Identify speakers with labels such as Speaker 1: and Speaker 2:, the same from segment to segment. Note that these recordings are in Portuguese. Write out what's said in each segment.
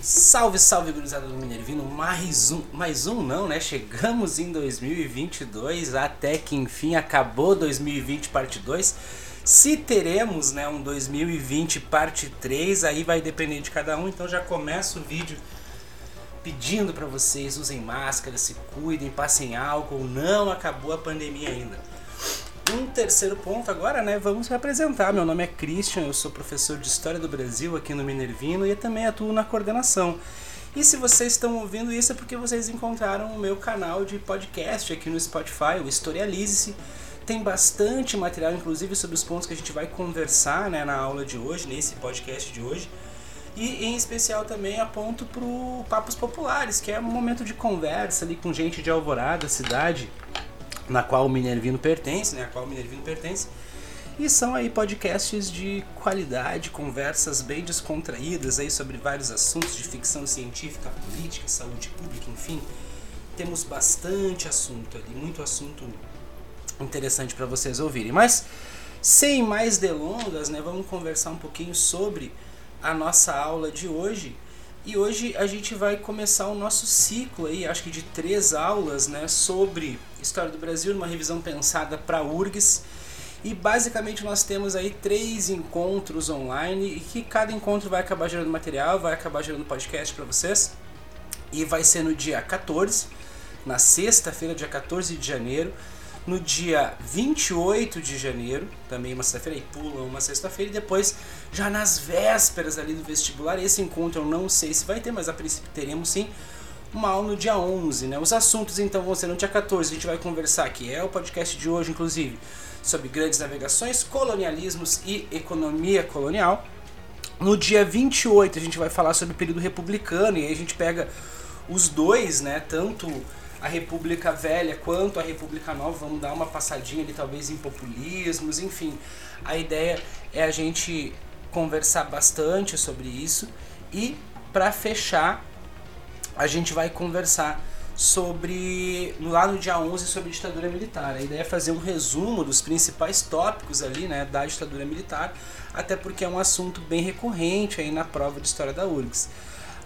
Speaker 1: Salve, salve, gurizada do Minervino. Mais um, mais um não, né? Chegamos em 2022, até que enfim acabou 2020 parte 2. Se teremos, né, um 2020 parte 3, aí vai depender de cada um, então já começa o vídeo pedindo para vocês usem máscara, se cuidem, passem álcool, não acabou a pandemia ainda. Um terceiro ponto agora, né? Vamos se apresentar. Meu nome é Christian, eu sou professor de História do Brasil aqui no Minervino e também atuo na coordenação. E se vocês estão ouvindo isso é porque vocês encontraram o meu canal de podcast aqui no Spotify, o Historialize-se. Tem bastante material, inclusive, sobre os pontos que a gente vai conversar né, na aula de hoje, nesse podcast de hoje. E em especial também aponto para o Papos Populares, que é um momento de conversa ali com gente de Alvorada, cidade, na qual o Minervino pertence, né, a qual o Minervino pertence. E são aí podcasts de qualidade, conversas bem descontraídas aí sobre vários assuntos de ficção científica, política, saúde pública, enfim. Temos bastante assunto ali, muito assunto interessante para vocês ouvirem. Mas sem mais delongas, né, vamos conversar um pouquinho sobre a nossa aula de hoje. E hoje a gente vai começar o nosso ciclo aí, acho que de três aulas, né, sobre História do Brasil, uma revisão pensada para URGS. E basicamente nós temos aí três encontros online e que cada encontro vai acabar gerando material, vai acabar gerando podcast para vocês. E vai ser no dia 14, na sexta-feira, dia 14 de janeiro, no dia 28 de janeiro, também uma sexta-feira, e pula uma sexta-feira, e depois, já nas vésperas ali do vestibular, esse encontro eu não sei se vai ter, mas a princípio teremos sim, uma aula no dia 11, né? Os assuntos então vão ser no dia 14, a gente vai conversar, que é o podcast de hoje, inclusive, sobre grandes navegações, colonialismos e economia colonial. No dia 28 a gente vai falar sobre o período republicano, e aí a gente pega os dois, né? Tanto a República Velha quanto a República Nova, vamos dar uma passadinha ali talvez em populismos, enfim. A ideia é a gente conversar bastante sobre isso e para fechar a gente vai conversar sobre no lado no dia 11 sobre ditadura militar. A ideia é fazer um resumo dos principais tópicos ali, né, da ditadura militar, até porque é um assunto bem recorrente aí na prova de história da URGS.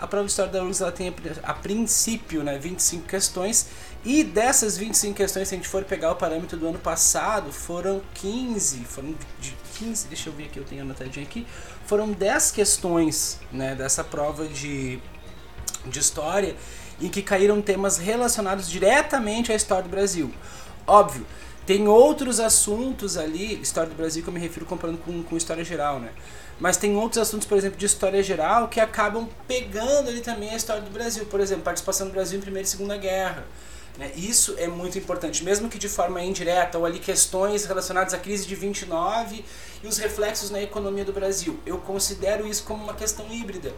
Speaker 1: A prova de história da URGS ela tem a, princípio né, 25 questões e dessas 25 questões, se a gente for pegar o parâmetro do ano passado, foram 15, foram de 15, deixa eu ver aqui, eu tenho anotadinho aqui, foram 10 questões né, dessa prova de, de história em que caíram temas relacionados diretamente à história do Brasil. Óbvio, tem outros assuntos ali, história do Brasil que eu me refiro comparando com, com história geral, né? Mas tem outros assuntos, por exemplo, de história geral, que acabam pegando ali também a história do Brasil. Por exemplo, participação do Brasil em Primeira e Segunda Guerra. Né? Isso é muito importante, mesmo que de forma indireta, ou ali questões relacionadas à crise de 29 e os reflexos na economia do Brasil. Eu considero isso como uma questão híbrida.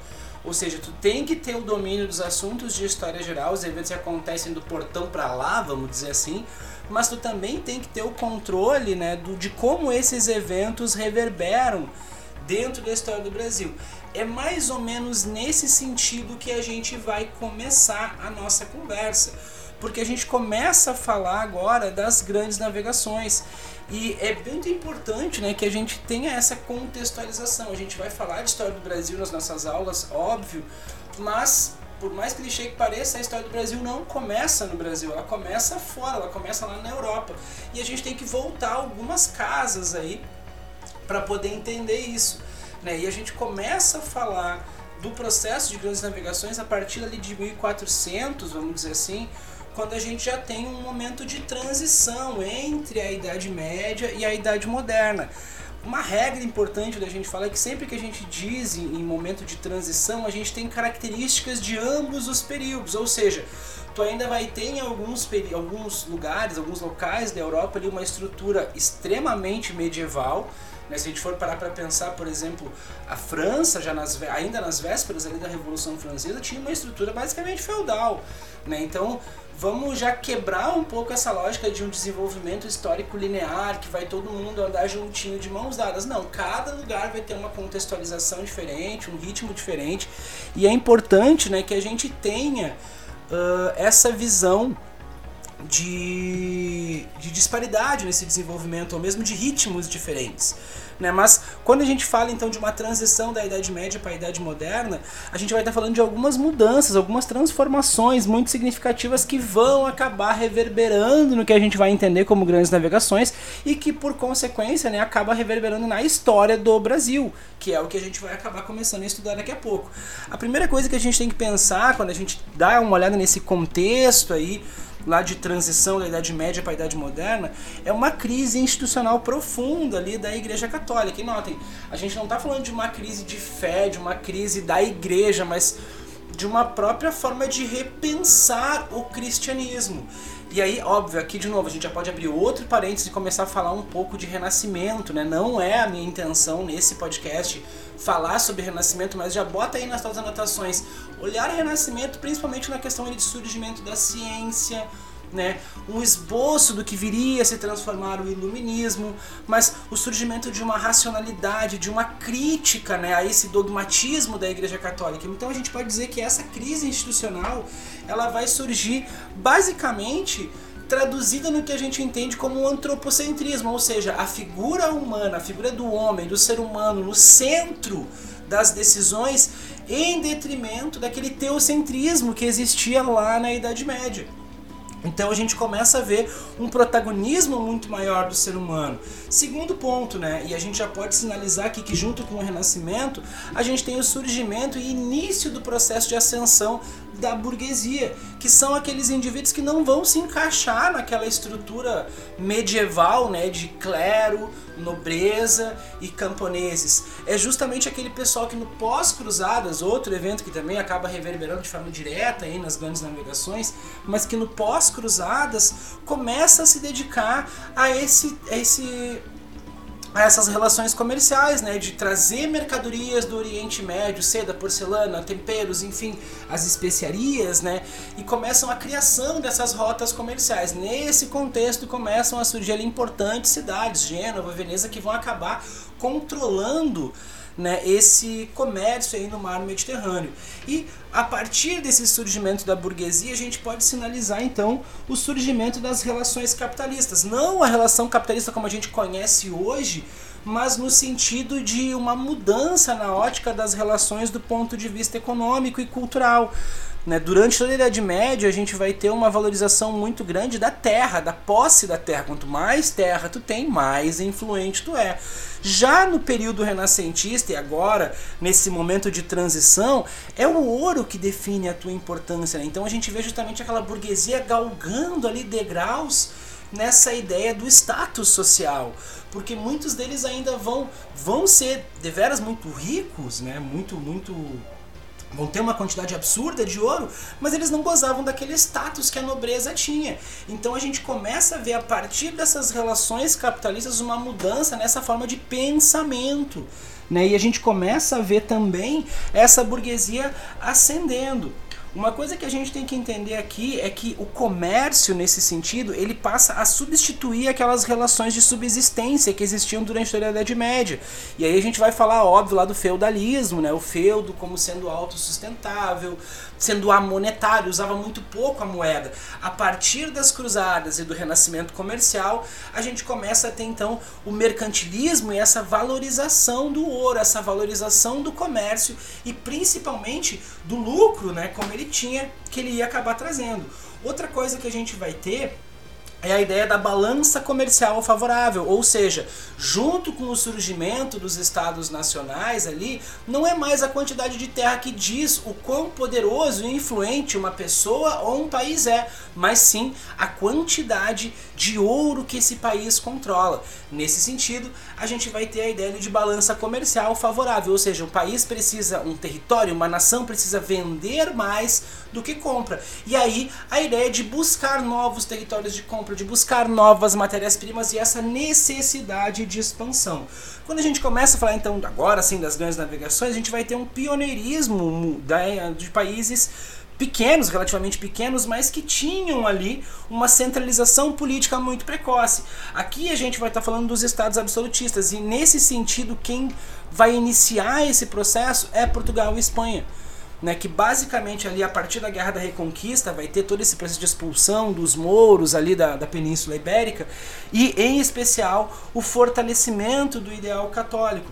Speaker 1: Ou seja, tu tem que ter o domínio dos assuntos de história geral, os eventos que acontecem do portão para lá, vamos dizer assim, mas tu também tem que ter o controle né, do, de como esses eventos reverberam dentro da história do Brasil. É mais ou menos nesse sentido que a gente vai começar a nossa conversa, porque a gente começa a falar agora das grandes navegações. E é muito importante né, que a gente tenha essa contextualização. A gente vai falar de história do Brasil nas nossas aulas, óbvio, mas por mais clichê que pareça, a história do Brasil não começa no Brasil, ela começa fora, ela começa lá na Europa. E a gente tem que voltar algumas casas aí para poder entender isso. Né? E a gente começa a falar do processo de grandes navegações a partir ali de 1400, vamos dizer assim, quando a gente já tem um momento de transição entre a Idade Média e a Idade Moderna. Uma regra importante da gente falar é que sempre que a gente diz em, momento de transição, a gente tem características de ambos os períodos, ou seja, tu ainda vai ter em alguns, alguns lugares, alguns locais da Europa ali uma estrutura extremamente medieval, né? Se a gente for parar para pensar, por exemplo, a França, já nas, ainda nas vésperas da Revolução Francesa, tinha uma estrutura basicamente feudal. Né? Então, vamos já quebrar um pouco essa lógica de um desenvolvimento histórico linear, que vai todo mundo andar juntinho de mãos dadas. Não, cada lugar vai ter uma contextualização diferente, um ritmo diferente. E é importante né, que a gente tenha uh, essa visão de, de disparidade nesse desenvolvimento, ou mesmo de ritmos diferentes. Né? Mas quando a gente fala então de uma transição da Idade Média para a Idade Moderna, a gente vai estar falando de algumas mudanças, algumas transformações muito significativas que vão acabar reverberando no que a gente vai entender como grandes navegações e que por consequência né, acaba reverberando na história do Brasil, que é o que a gente vai acabar começando a estudar daqui a pouco. A primeira coisa que a gente tem que pensar quando a gente dá uma olhada nesse contexto aí lá de transição da Idade Média para a Idade Moderna, é uma crise institucional profunda ali da Igreja Católica. E notem, a gente não está falando de uma crise de fé, de uma crise da Igreja, mas de uma própria forma de repensar o cristianismo. E aí, óbvio, aqui de novo, a gente já pode abrir outro parênteses e começar a falar um pouco de renascimento, né? Não é a minha intenção nesse podcast falar sobre renascimento, mas já bota aí nas suas anotações. Olhar renascimento principalmente na questão de surgimento da ciência, né? um esboço do que viria a se transformar o iluminismo, mas o surgimento de uma racionalidade, de uma crítica né, a esse dogmatismo da Igreja Católica. Então a gente pode dizer que essa crise institucional ela vai surgir basicamente traduzida no que a gente entende como antropocentrismo, ou seja, a figura humana, a figura do homem, do ser humano no centro das decisões em detrimento daquele teocentrismo que existia lá na Idade Média. Então a gente começa a ver um protagonismo muito maior do ser humano. Segundo ponto, né? E a gente já pode sinalizar aqui que junto com o Renascimento, a gente tem o surgimento e início do processo de ascensão da burguesia, que são aqueles indivíduos que não vão se encaixar naquela estrutura medieval, né, de clero, nobreza e camponeses. É justamente aquele pessoal que no pós-cruzadas, outro evento que também acaba reverberando de forma direta aí nas grandes navegações, mas que no pós-cruzadas começa a se dedicar a esse, a esse a essas relações comerciais, né, de trazer mercadorias do Oriente Médio, seda, porcelana, temperos, enfim, as especiarias, né, e começam a criação dessas rotas comerciais. Nesse contexto começam a surgir ali importantes cidades, Gênova, Veneza, que vão acabar controlando né, esse comércio aí no mar Mediterrâneo. E a partir desse surgimento da burguesia, a gente pode sinalizar então o surgimento das relações capitalistas. Não a relação capitalista como a gente conhece hoje, mas no sentido de uma mudança na ótica das relações do ponto de vista econômico e cultural. Né? Durante toda a Idade Média, a gente vai ter uma valorização muito grande da terra, da posse da terra. Quanto mais terra tu tem, mais influente tu é. Já no período renascentista e agora, nesse momento de transição, é o ouro que define a tua importância. Né? Então a gente vê justamente aquela burguesia galgando ali degraus nessa ideia do status social, porque muitos deles ainda vão vão ser deveras muito ricos, né? Muito muito vão ter uma quantidade absurda de ouro, mas eles não gozavam daquele status que a nobreza tinha. Então a gente começa a ver a partir dessas relações capitalistas uma mudança nessa forma de pensamento. Né? E a gente começa a ver também essa burguesia ascendendo. Uma coisa que a gente tem que entender aqui é que o comércio, nesse sentido, ele passa a substituir aquelas relações de subsistência que existiam durante a Idade Média. E aí a gente vai falar, óbvio, lá do feudalismo, né? O feudo como sendo autossustentável, sendo amonetário, usava muito pouco a moeda. A partir das cruzadas e do renascimento comercial, a gente começa a ter então o mercantilismo e essa valorização do ouro, essa valorização do comércio e principalmente do lucro, né, como ele tinha, que ele ia acabar trazendo. Outra coisa que a gente vai ter é a ideia da balança comercial favorável, ou seja, junto com o surgimento dos estados nacionais ali, não é mais a quantidade de terra que diz o quão poderoso e influente uma pessoa ou um país é, mas sim a quantidade de ouro que esse país controla. Nesse sentido, a gente vai ter a ideia de balança comercial favorável, ou seja, um país precisa, um território, uma nação precisa vender mais do que compra. E aí a ideia de buscar novos territórios de compra, de buscar novas matérias-primas e essa necessidade de expansão. Quando a gente começa a falar então agora sim das grandes navegações, a gente vai ter um pioneirismo de países pequenos, relativamente pequenos, mas que tinham ali uma centralização política muito precoce. Aqui a gente vai estar falando dos estados absolutistas e nesse sentido quem vai iniciar esse processo é Portugal e Espanha. Né, que basicamente ali a partir da Guerra da Reconquista vai ter todo esse processo de expulsão dos mouros ali da, da Península Ibérica e em especial o fortalecimento do ideal católico.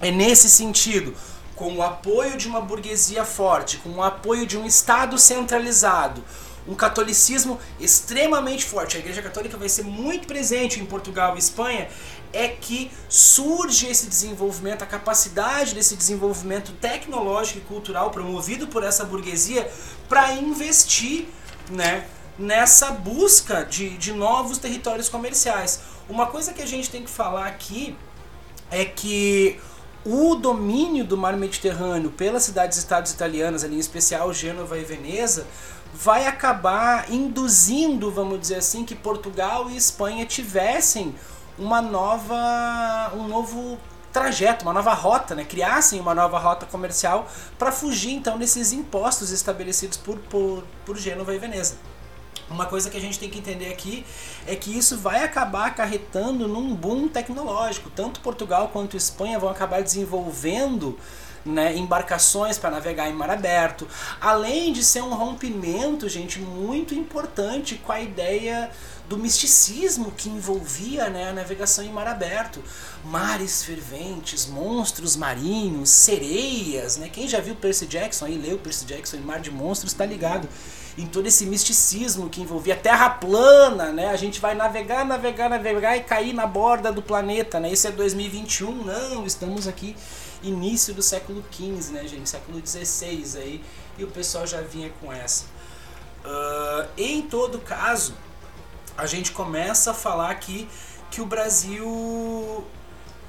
Speaker 1: É nesse sentido, com o apoio de uma burguesia forte, com o apoio de um Estado centralizado, um catolicismo extremamente forte, a Igreja Católica vai ser muito presente em Portugal e Espanha, é que surge esse desenvolvimento, a capacidade desse desenvolvimento tecnológico e cultural promovido por essa burguesia para investir né, nessa busca de, de novos territórios comerciais. Uma coisa que a gente tem que falar aqui é que o domínio do mar Mediterrâneo pelas cidades-estados italianas, ali em especial Gênova e Veneza, vai acabar induzindo, vamos dizer assim, que Portugal e Espanha tivessem uma nova, um novo trajeto, uma nova rota, né? criassem uma nova rota comercial para fugir então desses impostos estabelecidos por, por, por Gênova e Veneza. Uma coisa que a gente tem que entender aqui é que isso vai acabar acarretando num boom tecnológico. Tanto Portugal quanto Espanha vão acabar desenvolvendo né, embarcações para navegar em mar aberto, além de ser um rompimento, gente, muito importante com a ideia do misticismo que envolvia né, a navegação em mar aberto. Mares ferventes, monstros marinhos, sereias, né? Quem já viu Percy Jackson aí, leu Percy Jackson em Mar de Monstros, está ligado em todo esse misticismo que envolvia terra plana, né? A gente vai navegar, navegar, navegar e cair na borda do planeta, né? Isso é 2021, não, estamos aqui início do século XV, né, gente? Século XVI aí, e o pessoal já vinha com essa. Uh, em todo caso, a gente começa a falar aqui que o Brasil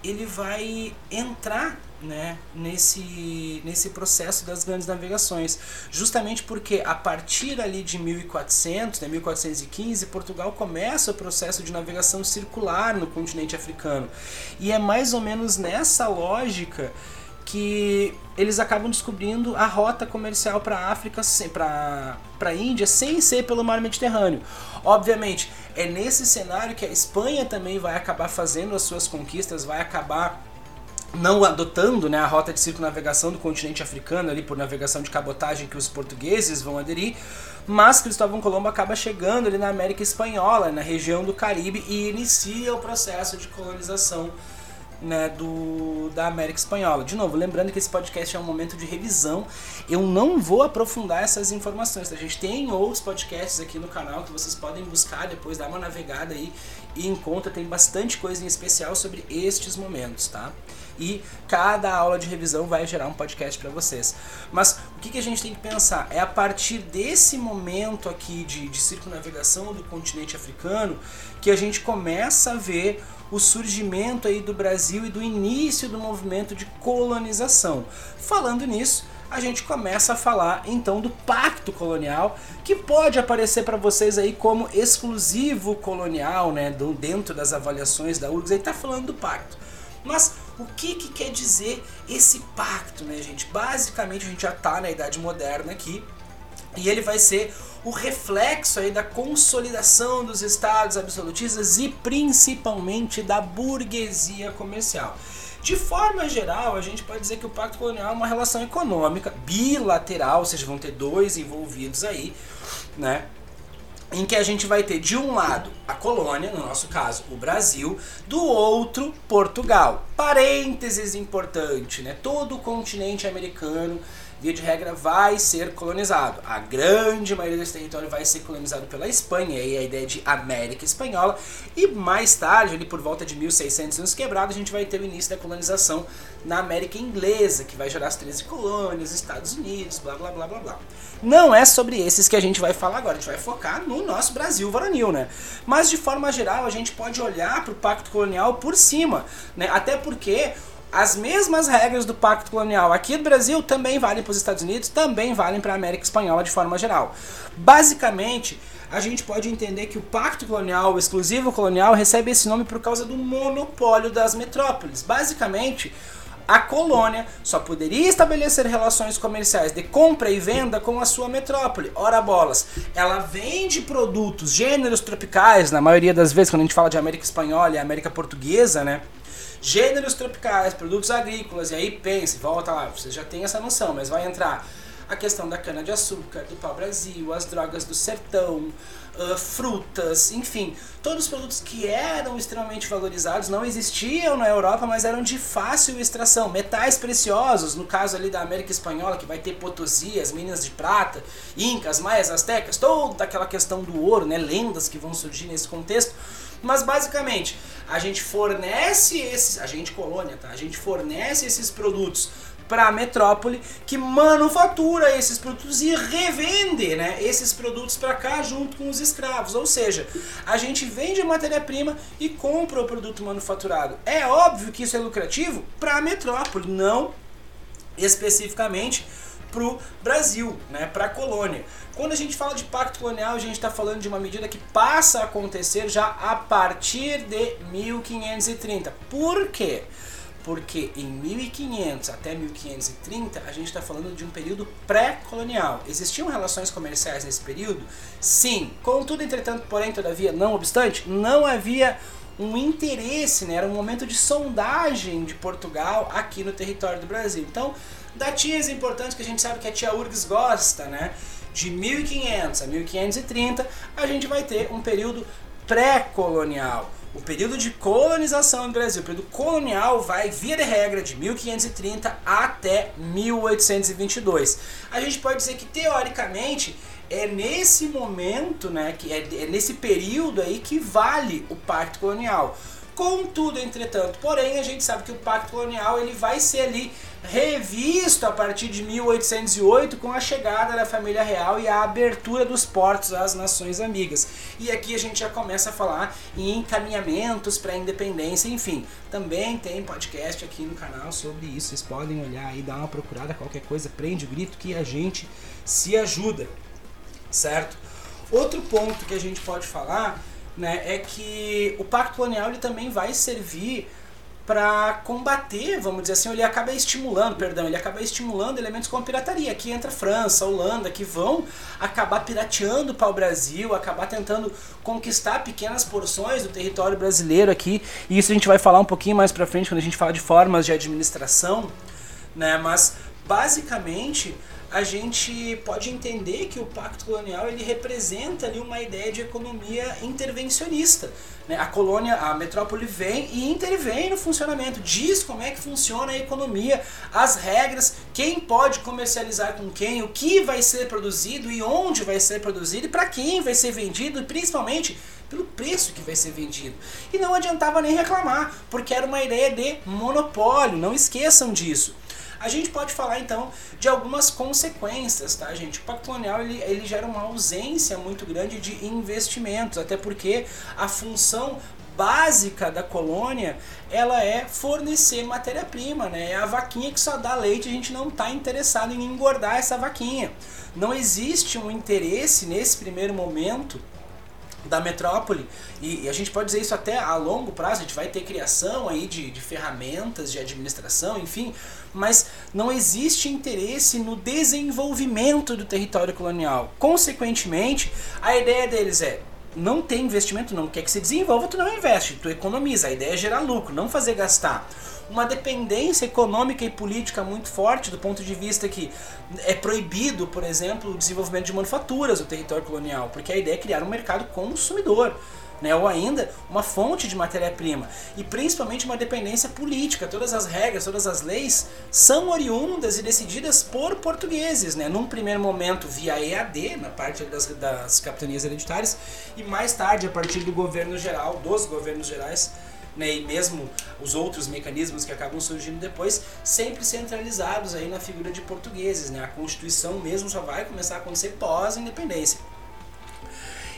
Speaker 1: ele vai entrar né, nesse, nesse processo das grandes navegações. Justamente porque a partir ali de 1400, né, 1415, Portugal começa o processo de navegação circular no continente africano. E é mais ou menos nessa lógica que eles acabam descobrindo a rota comercial para a África, para a Índia, sem ser pelo mar Mediterrâneo. Obviamente, é nesse cenário que a Espanha também vai acabar fazendo as suas conquistas, vai acabar não adotando né, a rota de circunnavegação do continente africano ali por navegação de cabotagem que os portugueses vão aderir, mas Cristóvão Colombo acaba chegando ali na América Espanhola, na região do Caribe e inicia o processo de colonização né, do, da América Espanhola. De novo, lembrando que esse podcast é um momento de revisão, eu não vou aprofundar essas informações. A gente tem outros podcasts aqui no canal que vocês podem buscar depois, dar uma navegada aí e encontra, tem bastante coisa em especial sobre estes momentos, tá? E cada aula de revisão vai gerar um podcast para vocês. Mas o que, que, a gente tem que pensar? É a partir desse momento aqui de, de do continente africano que a gente começa a ver o surgimento aí do Brasil e do início do movimento de colonização. Falando nisso, a gente começa a falar então do pacto colonial, que pode aparecer para vocês aí como exclusivo colonial, né, do, dentro das avaliações da URGS, aí tá falando do pacto. Mas o que, que quer dizer esse pacto, né, gente? Basicamente a gente já tá na idade moderna aqui, e ele vai ser o reflexo aí da consolidação dos estados absolutistas e principalmente da burguesia comercial. De forma geral, a gente pode dizer que o Pacto Colonial é uma relação econômica bilateral, ou seja, vão ter dois envolvidos aí, né? Em que a gente vai ter de um lado a colônia, no nosso caso o Brasil, do outro Portugal. Parênteses importante, né? Todo o continente americano via de regra, vai ser colonizado. A grande maioria desse território vai ser colonizado pela Espanha, e a ideia de América Espanhola. E mais tarde, ali por volta de 1600 anos quebrados, a gente vai ter o início da colonização na América Inglesa, que vai gerar as 13 colônias, Estados Unidos, blá blá blá blá blá. Não é sobre esses que a gente vai falar agora, a gente vai focar no nosso Brasil varonil, né? Mas de forma geral, a gente pode olhar para o Pacto Colonial por cima, né? Até porque as mesmas regras do Pacto Colonial aqui do Brasil também valem para os Estados Unidos, também valem para a América Espanhola de forma geral. Basicamente, a gente pode entender que o Pacto Colonial, o exclusivo colonial, recebe esse nome por causa do monopólio das metrópoles. Basicamente, a colônia só poderia estabelecer relações comerciais de compra e venda com a sua metrópole. Ora bolas, ela vende produtos, gêneros tropicais, na maioria das vezes quando a gente fala de América Espanhola e América Portuguesa, né? Gêneros tropicais, produtos agrícolas, e aí pense, volta lá, você já tem essa noção, mas vai entrar a questão da cana-de-açúcar, do pau-brasil, as drogas do sertão, uh, frutas, enfim, todos os produtos que eram extremamente valorizados não existiam na Europa, mas eram de fácil extração. Metais preciosos, no caso ali da América Espanhola, que vai ter Potosí, as Minas de Prata, Incas, Maias, Aztecas, toda aquela questão do ouro, né, lendas que vão surgir nesse contexto. Mas basicamente, a gente fornece esses, a gente colônia, tá? A gente fornece esses produtos para a metrópole que manufatura esses produtos e revende né, esses produtos para cá junto com os escravos. Ou seja, a gente vende a matéria-prima e compra o produto manufaturado. É óbvio que isso é lucrativo para a metrópole, não especificamente para o Brasil, né, para a colônia. Quando a gente fala de pacto colonial, a gente está falando de uma medida que passa a acontecer já a partir de 1530. Por quê? Porque em 1500 até 1530 a gente está falando de um período pré-colonial. Existiam relações comerciais nesse período? Sim. Contudo, entretanto, porém, todavia, não obstante, não havia um interesse, né? era um momento de sondagem de Portugal aqui no território do Brasil. Então, datinhas importantes que a gente sabe que a tia Urgs gosta, né? De 1500 a 1530, a gente vai ter um período pré-colonial. O período de colonização no Brasil, o período colonial, vai, via de regra, de 1530 até 1822. A gente pode dizer que, teoricamente, é nesse momento, né, que é, é nesse período aí que vale o Pacto Colonial. Contudo, entretanto, porém, a gente sabe que o Pacto Colonial ele vai ser ali revisto a partir de 1808 com a chegada da família real e a abertura dos portos às nações amigas. E aqui a gente já começa a falar em encaminhamentos para a independência, enfim. Também tem podcast aqui no canal sobre isso. Vocês podem olhar e dar uma procurada, qualquer coisa, prende o grito que a gente se ajuda, certo? Outro ponto que a gente pode falar né, é que o Pacto Colonial ele também vai servir para combater, vamos dizer assim, ele acaba estimulando, perdão, ele acaba estimulando elementos como pirataria. Aqui entra França, Holanda, que vão acabar pirateando para o Brasil, acabar tentando conquistar pequenas porções do território brasileiro aqui. E isso a gente vai falar um pouquinho mais para frente quando a gente fala de formas de administração, né? Mas basicamente a gente pode entender que o pacto colonial ele representa ali uma ideia de economia intervencionista. Né? A colônia, a metrópole vem e intervém no funcionamento, diz como é que funciona a economia, as regras, quem pode comercializar com quem, o que vai ser produzido e onde vai ser produzido e para quem vai ser vendido principalmente pelo preço que vai ser vendido. E não adiantava nem reclamar, porque era uma ideia de monopólio, não esqueçam disso. A gente pode falar então de algumas consequências, tá, gente? O Pacto Colonial ele, ele gera uma ausência muito grande de investimentos, até porque a função básica da colônia ela é fornecer matéria-prima, né? É a vaquinha que só dá leite, a gente não está interessado em engordar essa vaquinha. Não existe um interesse nesse primeiro momento da metrópole e, e, a gente pode dizer isso até a longo prazo, a gente vai ter criação aí de, de ferramentas de administração, enfim, mas não existe interesse no desenvolvimento do território colonial. Consequentemente, a ideia deles é não tem investimento, não quer que se desenvolva, tu não investe, tu economiza. A ideia é gerar lucro, não fazer gastar. Uma dependência econômica e política muito forte do ponto de vista que é proibido, por exemplo, o desenvolvimento de manufaturas no território colonial, porque a ideia é criar um mercado consumidor né? ou ainda uma fonte de matéria-prima e principalmente uma dependência política. Todas as regras, todas as leis são oriundas e decididas por portugueses, né? num primeiro momento via EAD, na parte das, das capitanias hereditárias, e mais tarde a partir do governo geral, dos governos gerais. Né, e mesmo os outros mecanismos que acabam surgindo depois, sempre centralizados aí na figura de portugueses. Né? A Constituição mesmo só vai começar a acontecer pós-independência.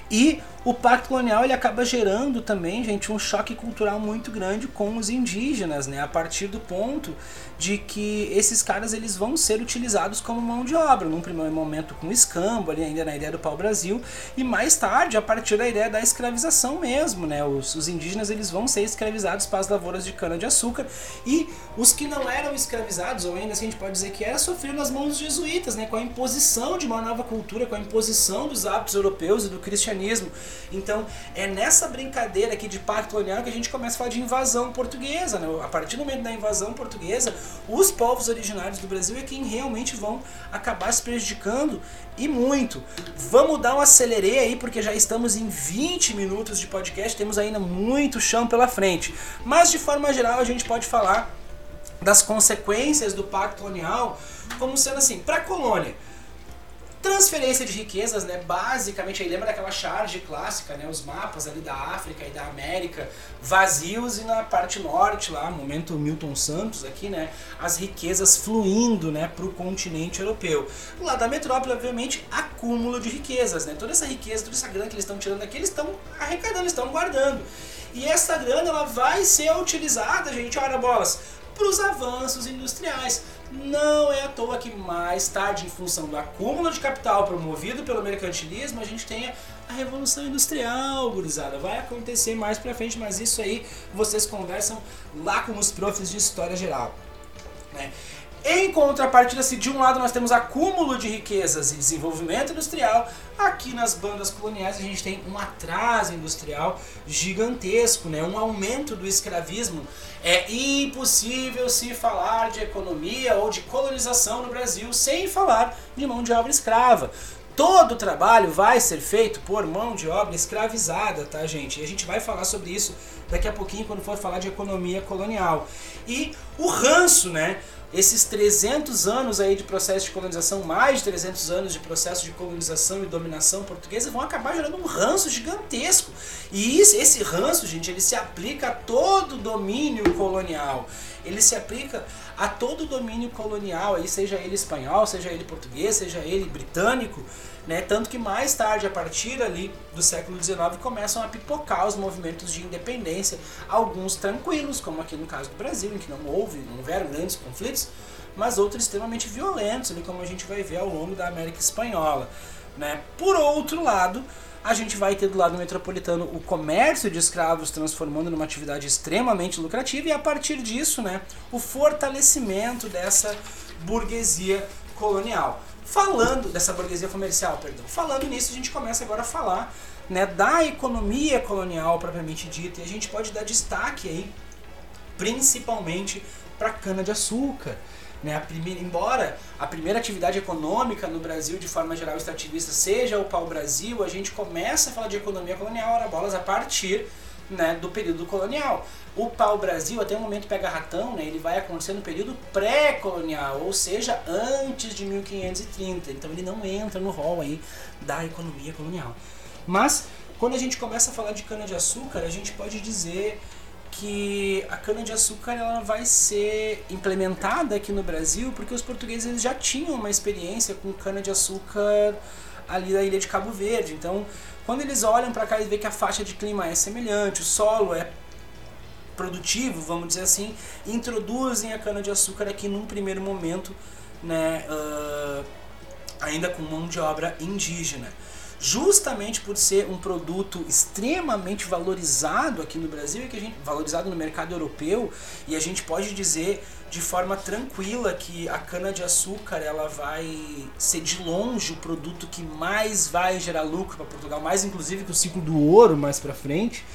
Speaker 1: E o pacto colonial ele acaba gerando também, gente, um choque cultural muito grande com os indígenas, né? A partir do ponto de que esses caras eles vão ser utilizados como mão de obra, num primeiro momento com escambo, ali ainda na ideia do pau-brasil, e mais tarde a partir da ideia da escravização mesmo, né? Os, os indígenas eles vão ser escravizados para as lavouras de cana-de-açúcar e os que não eram escravizados, ou ainda assim a gente pode dizer que era, sofriam nas mãos dos jesuítas, né? Com a imposição de uma nova cultura, com a imposição dos hábitos europeus e do cristianismo cristianismo. Então, é nessa brincadeira aqui de pacto colonial que a gente começa a falar de invasão portuguesa. Né? A partir do momento da invasão portuguesa, os povos originários do Brasil é quem realmente vão acabar se prejudicando e muito. Vamos dar um acelerê aí, porque já estamos em 20 minutos de podcast, temos ainda muito chão pela frente. Mas de forma geral, a gente pode falar das consequências do pacto colonial como sendo assim, para a colônia Transferência de riquezas, né? Basicamente, aí lembra daquela charge clássica, né? Os mapas ali da África e da América vazios e na parte norte lá, momento Milton Santos aqui, né? As riquezas fluindo, né? Para o continente europeu. Lá da metrópole, obviamente, acúmulo de riquezas, né? Toda essa riqueza, toda essa grana que eles estão tirando aqui, eles estão arrecadando, estão guardando. E essa grana, ela vai ser utilizada, gente, olha bolas, para os avanços industriais. Não é à toa que mais tarde, em função do acúmulo de capital promovido pelo mercantilismo, a gente tenha a revolução industrial, gurizada. Vai acontecer mais pra frente, mas isso aí vocês conversam lá com os profs de história geral. Né? Em contrapartida, se de um lado nós temos acúmulo de riquezas e desenvolvimento industrial, aqui nas bandas coloniais a gente tem um atraso industrial gigantesco, né? um aumento do escravismo. É impossível se falar de economia ou de colonização no Brasil sem falar de mão de obra escrava. Todo o trabalho vai ser feito por mão de obra escravizada, tá, gente? E a gente vai falar sobre isso daqui a pouquinho quando for falar de economia colonial. E o ranço, né? Esses 300 anos aí de processo de colonização, mais de 300 anos de processo de colonização e dominação portuguesa vão acabar gerando um ranço gigantesco. E esse, ranço, gente, ele se aplica a todo o domínio colonial. Ele se aplica a todo o domínio colonial, aí seja ele espanhol, seja ele português, seja ele britânico, né? Tanto que mais tarde, a partir ali do século XIX, começam a pipocar os movimentos de independência, alguns tranquilos, como aqui no caso do Brasil, em que não houve, não houveram grandes conflitos, mas outros extremamente violentos, ali como a gente vai ver ao longo da América Espanhola. Né? Por outro lado, a gente vai ter do lado metropolitano o comércio de escravos transformando numa atividade extremamente lucrativa e a partir disso, né, o fortalecimento dessa burguesia colonial. Falando dessa burguesia comercial, perdão. Falando nisso, a gente começa agora a falar né, da economia colonial propriamente dita e a gente pode dar destaque aí principalmente para cana de açúcar. Né? A primeira, embora a primeira atividade econômica no Brasil, de forma geral extrativista, seja o pau-brasil, a gente começa a falar de economia colonial, ora bolas, a partir né, do período colonial. O pau-brasil, até o momento pega ratão, né, ele vai acontecer no período pré-colonial, ou seja, antes de 1530. Então ele não entra no rol aí da economia colonial. Mas, quando a gente começa a falar de cana-de-açúcar, a gente pode dizer que a cana-de-açúcar ela vai ser implementada aqui no Brasil porque os portugueses já tinham uma experiência com cana-de-açúcar ali da ilha de Cabo Verde. Então, quando eles olham para cá e veem que a faixa de clima é semelhante, o solo é produtivo, vamos dizer assim, introduzem a cana-de-açúcar aqui num primeiro momento, né, uh, ainda com mão de obra indígena. Justamente por ser um produto extremamente valorizado aqui no Brasil, e que a gente, valorizado no mercado europeu, e a gente pode dizer de forma tranquila que a cana-de-açúcar ela vai ser de longe o produto que mais vai gerar lucro para Portugal, mais inclusive que o ciclo do ouro mais para frente.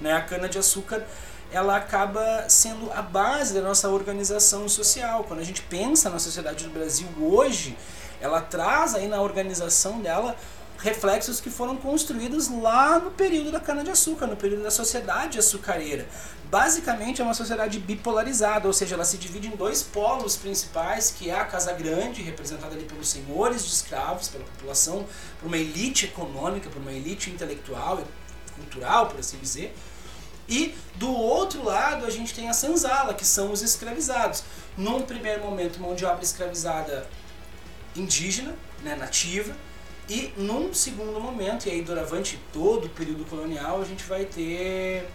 Speaker 1: Né? A cana-de-açúcar ela acaba sendo a base da nossa organização social. Quando a gente pensa na sociedade do Brasil hoje, ela traz aí na organização dela reflexos que foram construídos lá no período da cana-de-açúcar, no período da sociedade açucareira. Basicamente é uma sociedade bipolarizada, ou seja, ela se divide em dois polos principais, que é a Casa Grande, representada ali pelos senhores de escravos, pela população, por uma elite econômica, por uma elite intelectual e cultural, por assim dizer, e do outro lado a gente tem a senzala, que são os escravizados. Num primeiro momento, mão de obra escravizada indígena, né, nativa, e num segundo momento, e aí durante todo o período colonial, a gente vai ter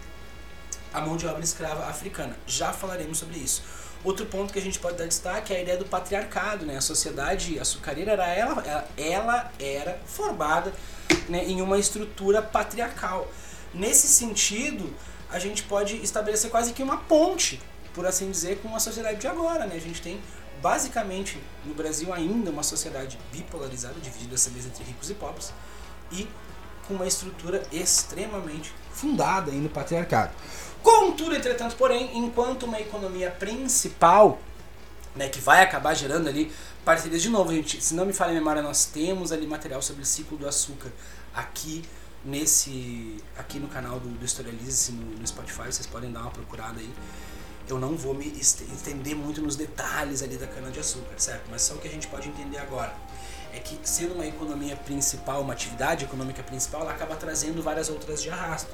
Speaker 1: a mão de obra escrava africana. Já falaremos sobre isso. Outro ponto que a gente pode dar destaque é a ideia do patriarcado, né? A sociedade açucareira era ela, ela era formada né, em uma estrutura patriarcal. Nesse sentido, a gente pode estabelecer quase que uma ponte, por assim dizer, com a sociedade de agora. Né? A gente tem basicamente no Brasil ainda uma sociedade bipolarizada, dividida essa vez entre ricos e pobres, e com uma estrutura extremamente fundada no patriarcado. Contudo, entretanto, porém, enquanto uma economia principal, né, que vai acabar gerando ali parcerias de novo, gente, se não me falha a memória, nós temos ali material sobre o ciclo do açúcar aqui nesse aqui no canal do, do Historialize no, no Spotify, vocês podem dar uma procurada aí. Eu não vou me estender muito nos detalhes ali da cana de açúcar, certo? Mas só o que a gente pode entender agora é que sendo uma economia principal, uma atividade econômica principal, ela acaba trazendo várias outras de arrasto.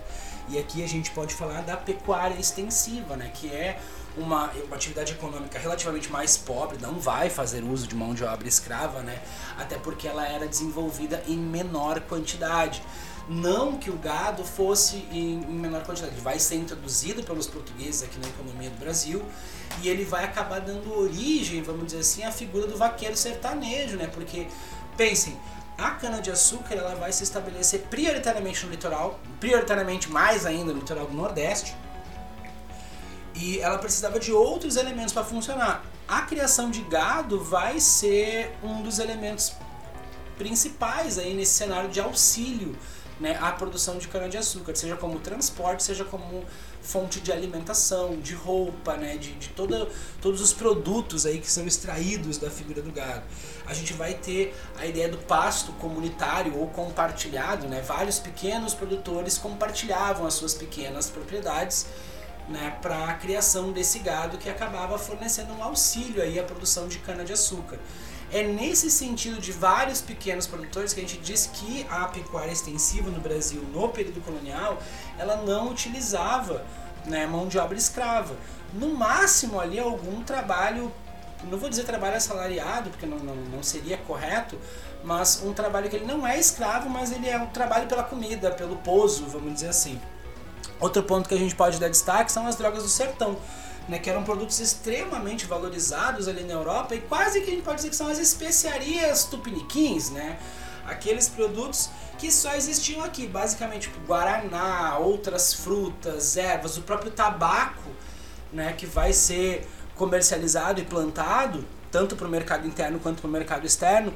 Speaker 1: E aqui a gente pode falar da pecuária extensiva, né, que é uma, uma atividade econômica relativamente mais pobre, não vai fazer uso de mão de obra escrava, né, até porque ela era desenvolvida em menor quantidade. Não que o gado fosse em, menor quantidade, vai ser introduzido pelos portugueses aqui na economia do Brasil e ele vai acabar dando origem, vamos dizer assim, à figura do vaqueiro sertanejo, né? Porque pensem, a cana-de-açúcar ela vai se estabelecer prioritariamente no litoral, prioritariamente mais ainda no litoral do Nordeste, e ela precisava de outros elementos para funcionar. A criação de gado vai ser um dos elementos principais aí nesse cenário de auxílio né, à produção de cana-de-açúcar, seja como transporte, seja como fonte de alimentação, de roupa, né, de, de toda, todos os produtos aí que são extraídos da figura do gado. A gente vai ter a ideia do pasto comunitário ou compartilhado, né, vários pequenos produtores compartilhavam as suas pequenas propriedades né, para a criação desse gado que acabava fornecendo um auxílio aí à produção de cana-de-açúcar. É nesse sentido de vários pequenos produtores que a gente diz que a pecuária extensiva no Brasil, no período colonial, ela não utilizava né, mão de obra escrava. No máximo ali algum trabalho, não vou dizer trabalho assalariado, porque não, não, não seria correto, mas um trabalho que ele não é escravo, mas ele é um trabalho pela comida, pelo pouso, vamos dizer assim. Outro ponto que a gente pode dar destaque são as drogas do sertão né, que eram produtos extremamente valorizados ali na Europa e quase que a gente pode dizer que são as especiarias tupiniquins, né? Aqueles produtos que só existiam aqui, basicamente tipo guaraná, outras frutas, ervas, o próprio tabaco, né, que vai ser comercializado e plantado tanto para o mercado interno quanto para o mercado externo.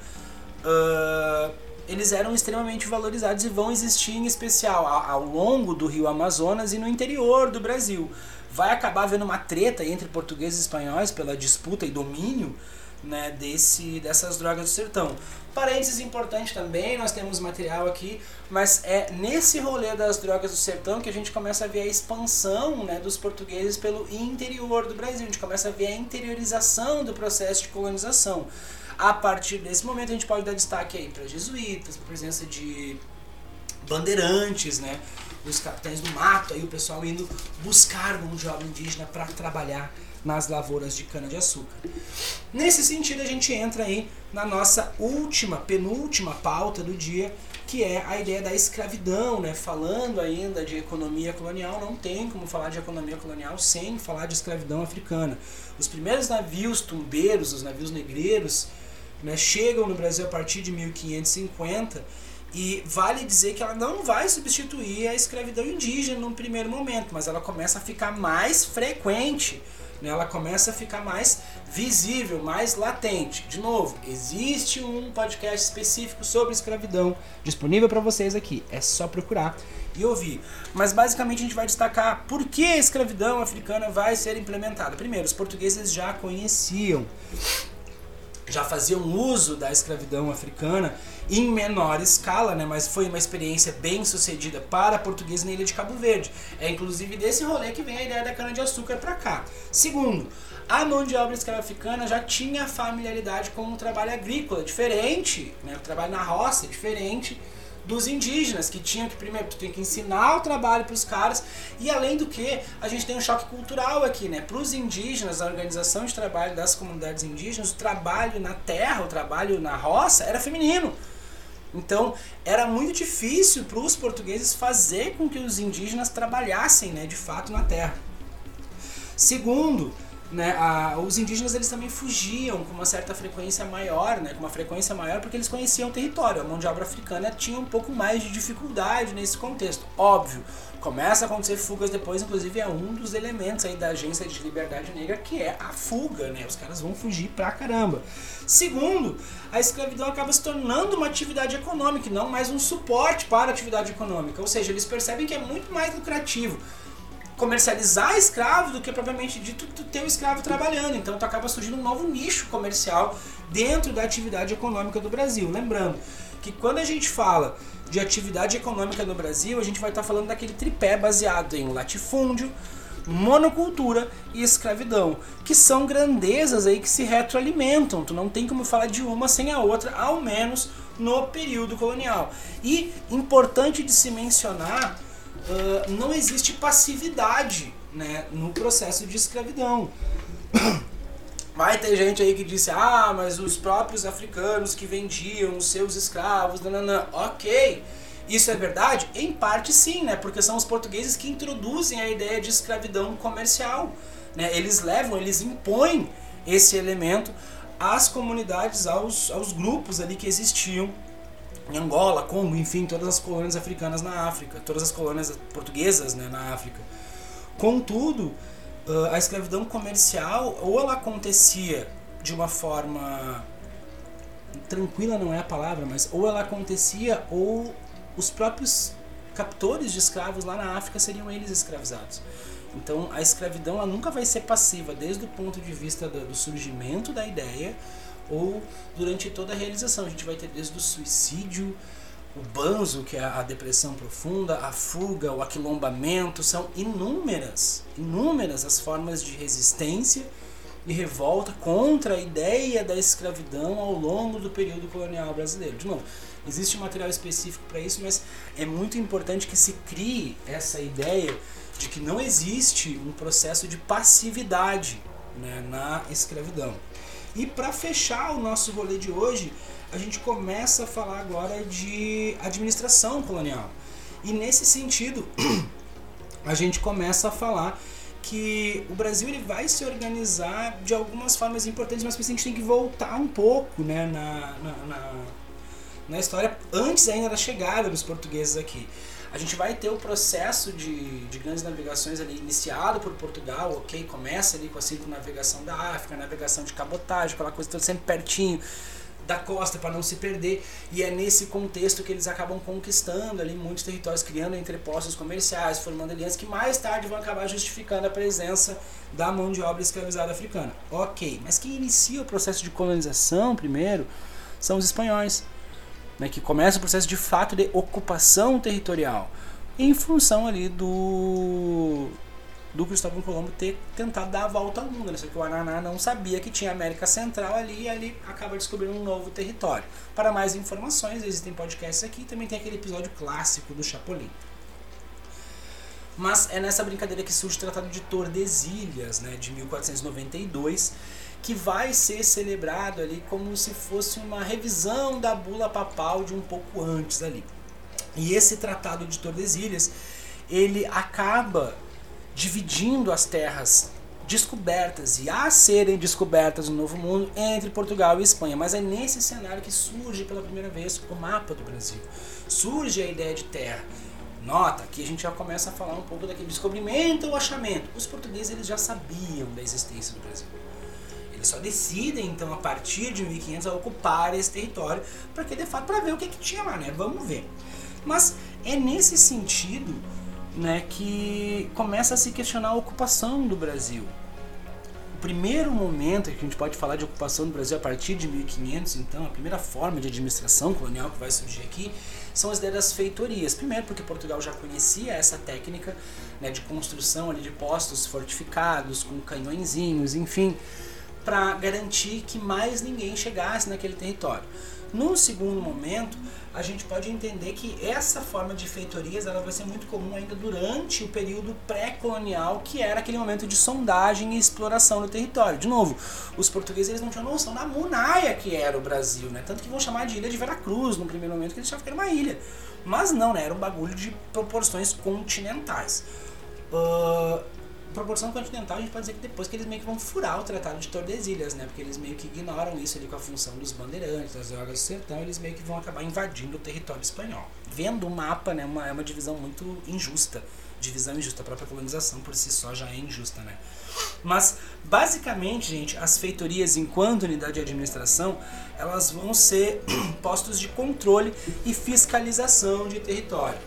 Speaker 1: Uh, eles eram extremamente valorizados e vão existir em especial ao longo do rio Amazonas e no interior do Brasil vai acabar havendo uma treta entre portugueses e espanhóis pela disputa e domínio né, desse, dessas drogas do sertão. Parênteses importante também, nós temos material aqui, mas é nesse rolê das drogas do sertão que a gente começa a ver a expansão né, dos portugueses pelo interior do Brasil, a gente começa a ver a interiorização do processo de colonização. A partir desse momento a gente pode dar destaque aí para jesuítas, para presença de bandeirantes, né? os capitães do mato, aí o pessoal indo buscar de obra indígena para trabalhar nas lavouras de cana-de-açúcar. Nesse sentido, a gente entra aí na nossa última, penúltima pauta do dia, que é a ideia da escravidão, né? Falando ainda de economia colonial, não tem como falar de economia colonial sem falar de escravidão africana. Os primeiros navios tumbeiros, os navios negreiros, né, chegam no Brasil a partir de 1550 e vale dizer que ela não vai substituir a escravidão indígena num primeiro momento, mas ela começa a ficar mais frequente, né? ela começa a ficar mais visível, mais latente. De novo, existe um podcast específico sobre escravidão disponível para vocês aqui, é só procurar e ouvir. Mas basicamente a gente vai destacar por que a escravidão africana vai ser implementada. Primeiro, os portugueses já conheciam já faziam uso da escravidão africana em menor escala, né, mas foi uma experiência bem sucedida para portugueses na ilha de Cabo Verde. É inclusive desse rolê que vem a ideia da cana-de-açúcar para cá. Segundo, a mão de obra escrava africana já tinha familiaridade com o trabalho agrícola, diferente, né, o trabalho na roça, diferente dos indígenas, que tinham que, primeiro, tem que ensinar o trabalho para os caras, e além do que, a gente tem um choque cultural aqui, né? Para os indígenas, a organização de trabalho das comunidades indígenas, o trabalho na terra, o trabalho na roça era feminino. Então, era muito difícil para os portugueses fazer com que os indígenas trabalhassem, né, de fato, na terra. Segundo, né, a, os indígenas eles também fugiam com uma certa frequência maior, né, com uma frequência maior porque eles conheciam o território. A mão de obra africana tinha um pouco mais de dificuldade nesse contexto. Óbvio, começa a acontecer fugas depois, inclusive é um dos elementos aí da agência de liberdade negra que é a fuga, né? Os caras vão fugir pra caramba. Segundo, a escravidão acaba se tornando uma atividade econômica, e não mais um suporte para a atividade econômica. Ou seja, eles percebem que é muito mais lucrativo comercializar escravo do que propriamente dito tu ter escravo trabalhando. Então tu acaba surgindo um novo nicho comercial dentro da atividade econômica do Brasil. Lembrando que quando a gente fala de atividade econômica no Brasil, a gente vai estar falando daquele tripé baseado em latifúndio, monocultura e escravidão, que são grandezas aí que se retroalimentam. Tu não tem como falar de uma sem a outra, ao menos no período colonial. E importante de se mencionar uh, não existe passividade né, no processo de escravidão. Vai ter gente aí que disse, ah, mas os próprios africanos que vendiam os seus escravos, nananã. ok. Isso é verdade? Em parte sim, né? Porque são os portugueses que introduzem a ideia de escravidão comercial. Né? Eles levam, eles impõem esse elemento às comunidades, aos, aos grupos ali que existiam em Angola, Congo, enfim, todas as colônias africanas na África, todas as colônias portuguesas né, na África. Contudo, a escravidão comercial ou ela acontecia de uma forma tranquila não é a palavra, mas ou ela acontecia ou os próprios captores de escravos lá na África seriam eles escravizados. Então a escravidão ela nunca vai ser passiva desde o ponto de vista do surgimento da ideia ou durante toda a realização. A gente vai ter desde o suicídio, o banzo, que é a depressão profunda, a fuga, o aquilombamento, são inúmeras, inúmeras as formas de resistência e revolta contra a ideia da escravidão ao longo do período colonial brasileiro. De novo, existe um material específico para isso, mas é muito importante que se crie essa ideia de que não existe um processo de passividade né, na escravidão. E para fechar o nosso rolê de hoje, a gente começa a falar agora de administração colonial. E nesse sentido, a gente começa a falar que o Brasil ele vai se organizar de algumas formas importantes, mas a gente tem que voltar um pouco né, na, na, na, na história antes ainda da chegada dos portugueses aqui. A gente vai ter o processo de, de grandes navegações ali iniciado por Portugal, ok? Começa ali com a circunnavegação da África, navegação de cabotagem, aquela coisa toda sempre pertinho da costa para não se perder. E é nesse contexto que eles acabam conquistando ali muitos territórios, criando entrepostos comerciais, formando alianças que mais tarde vão acabar justificando a presença da mão de obra escravizada africana. Ok, mas quem inicia o processo de colonização primeiro são os espanhóis né, que começa o processo de fato de ocupação territorial, em função ali do do Cristóvão Colombo ter tentado dar a volta ao mundo, né? só que o Ananá não sabia que tinha América Central ali e ali acaba descobrindo um novo território. Para mais informações, existem podcasts aqui, também tem aquele episódio clássico do Chapolin. Mas é nessa brincadeira que surge o Tratado de Tordesilhas, né, de 1492, que vai ser celebrado ali como se fosse uma revisão da bula papal de um pouco antes ali. E esse tratado de Tordesilhas, ele acaba dividindo as terras descobertas e a serem descobertas no Novo Mundo entre Portugal e Espanha. Mas é nesse cenário que surge pela primeira vez o mapa do Brasil. Surge a ideia de terra. Nota que a gente já começa a falar um pouco daquele descobrimento ou achamento. Os portugueses eles já sabiam da existência do Brasil. Só decidem, então, a partir de 1500, a ocupar esse território, porque de fato, para ver o que, que tinha lá, né? Vamos ver. Mas é nesse sentido né, que começa a se questionar a ocupação do Brasil. O primeiro momento que a gente pode falar de ocupação do Brasil a partir de 1500, então, a primeira forma de administração colonial que vai surgir aqui são as ideias das feitorias. Primeiro, porque Portugal já conhecia essa técnica né, de construção ali de postos fortificados, com canhõezinhos, enfim para garantir que mais ninguém chegasse naquele território. Num segundo momento, a gente pode entender que essa forma de feitorias ela vai ser muito comum ainda durante o período pré-colonial, que era aquele momento de sondagem e exploração do território. De novo, os portugueses eles não tinham noção da munaia que era o Brasil, né? Tanto que vão chamar de Ilha de Veracruz no primeiro momento, que eles achavam que era uma ilha. Mas não, né? Era um bagulho de proporções continentais. Uh, proporção continental, a gente pode dizer que depois que eles meio que vão furar o Tratado de Tordesilhas, né? Porque eles meio que ignoram isso ali com a função dos bandeirantes, das drogas do sertão, eles meio que vão acabar invadindo o território espanhol. Vendo o mapa, né, uma, é uma divisão muito injusta. Divisão injusta, a própria colonização por si só já é injusta, né? Mas, basicamente, gente, as feitorias, enquanto unidade de administração, elas vão ser postos de controle e fiscalização de território.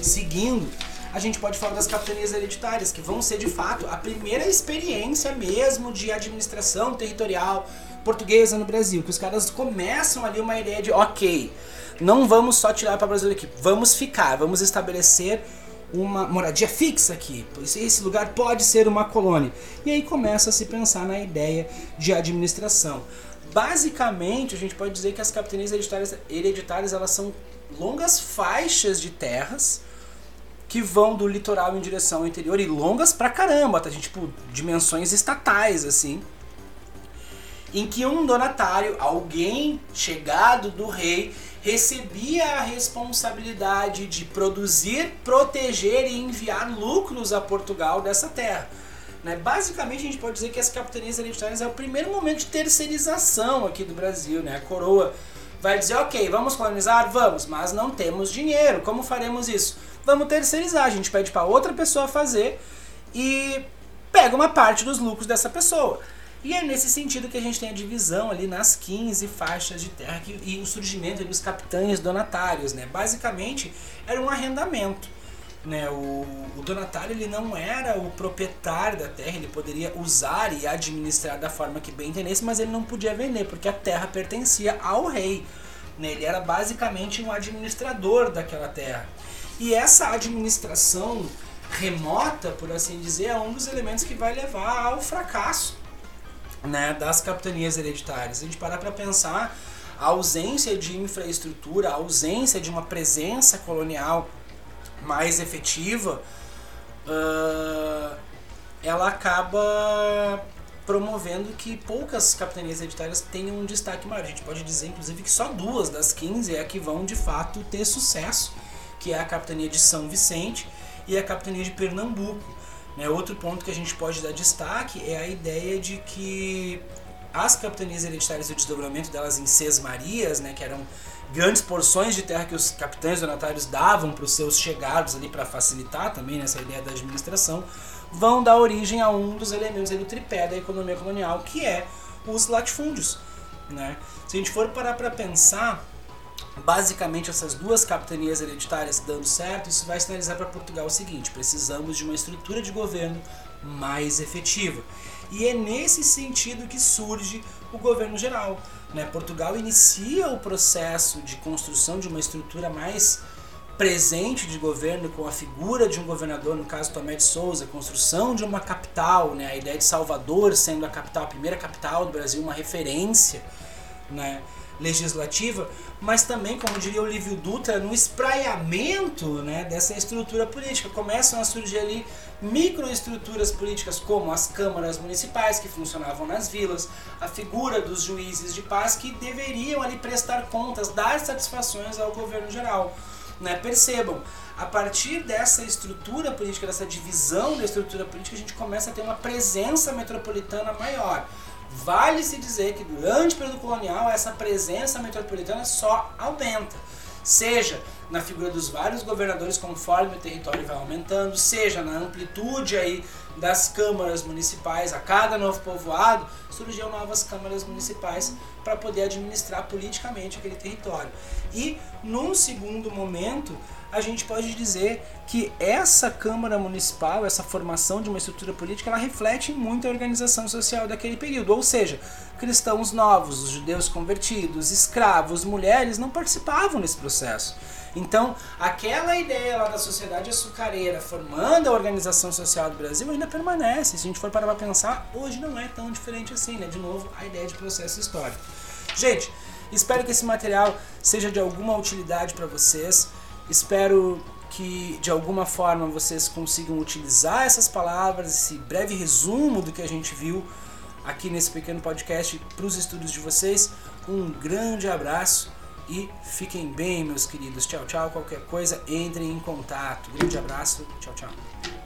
Speaker 1: Seguindo a gente pode falar das capitanias hereditárias, que vão ser de fato a primeira experiência mesmo de administração territorial portuguesa no Brasil. Que os caras começam ali uma ideia de, ok, não vamos só tirar para o Brasil aqui, vamos ficar, vamos estabelecer uma moradia fixa aqui, esse lugar pode ser uma colônia. E aí começa a se pensar na ideia de administração. Basicamente, a gente pode dizer que as capitanias hereditárias, hereditárias elas são longas faixas de terras que vão do litoral em direção ao interior e longas pra caramba, tá? Tipo, dimensões estatais, assim. Em que um donatário, alguém chegado do rei, recebia a responsabilidade de produzir, proteger e enviar lucros a Portugal dessa terra. Né? Basicamente, a gente pode dizer que as capitanias hereditárias é o primeiro momento de terceirização aqui do Brasil. Né? A coroa vai dizer: ok, vamos colonizar? Vamos, mas não temos dinheiro. Como faremos isso? Vamos terceirizar. A gente pede para outra pessoa fazer e pega uma parte dos lucros dessa pessoa. E é nesse sentido que a gente tem a divisão ali nas 15 faixas de terra que, e o surgimento dos capitães donatários. Né? Basicamente, era um arrendamento. Né? O, o donatário ele não era o proprietário da terra, ele poderia usar e administrar da forma que bem entendesse, mas ele não podia vender, porque a terra pertencia ao rei. Né? Ele era basicamente um administrador daquela terra. E essa administração remota, por assim dizer, é um dos elementos que vai levar ao fracasso né, das capitanias hereditárias. A gente parar para pensar a ausência de infraestrutura, a ausência de uma presença colonial mais efetiva, uh, ela acaba promovendo que poucas capitanias hereditárias tenham um destaque maior. A gente pode dizer, inclusive, que só duas das 15 é que vão de fato ter sucesso que é a capitania de São Vicente e a capitania de Pernambuco. Né? Outro ponto que a gente pode dar destaque é a ideia de que as capitanias hereditárias e o desdobramento delas em sesmarias, né, que eram grandes porções de terra que os capitães donatários davam para os seus chegados ali para facilitar também nessa ideia da administração, vão dar origem a um dos elementos do tripé da economia colonial, que é os latifúndios. Né? Se a gente for parar para pensar, basicamente essas duas capitanias hereditárias dando certo, isso vai sinalizar para Portugal o seguinte: precisamos de uma estrutura de governo mais efetiva. E é nesse sentido que surge o governo geral. Né? Portugal inicia o processo de construção de uma estrutura mais presente de governo com a figura de um governador, no caso Tomé de Souza, construção de uma capital, né? a ideia de Salvador sendo a capital, a primeira capital do Brasil, uma referência né? Legislativa, mas também, como diria o Lívio Dutra, no espraiamento né, dessa estrutura política. Começam a surgir ali microestruturas políticas, como as câmaras municipais que funcionavam nas vilas, a figura dos juízes de paz que deveriam ali prestar contas, dar satisfações ao governo geral. Né? Percebam, a partir dessa estrutura política, dessa divisão da estrutura política, a gente começa a ter uma presença metropolitana maior. Vale se dizer que durante o período colonial essa presença metropolitana só aumenta, seja na figura dos vários governadores conforme o território vai aumentando, seja na amplitude aí das câmaras municipais, a cada novo povoado surgiam novas câmaras municipais para poder administrar politicamente aquele território. E num segundo momento, a gente pode dizer que essa Câmara Municipal, essa formação de uma estrutura política, ela reflete muito a organização social daquele período. Ou seja, cristãos novos, os judeus convertidos, escravos, mulheres não participavam nesse processo. Então, aquela ideia lá da sociedade açucareira formando a organização social do Brasil ainda permanece. Se a gente for parar para pensar, hoje não é tão diferente assim, né? De novo, a ideia de processo histórico. Gente, espero que esse material seja de alguma utilidade para vocês. Espero que de alguma forma vocês consigam utilizar essas palavras, esse breve resumo do que a gente viu aqui nesse pequeno podcast para os estudos de vocês. Um grande abraço e fiquem bem, meus queridos. Tchau, tchau. Qualquer coisa, entrem em contato. Grande abraço. Tchau, tchau.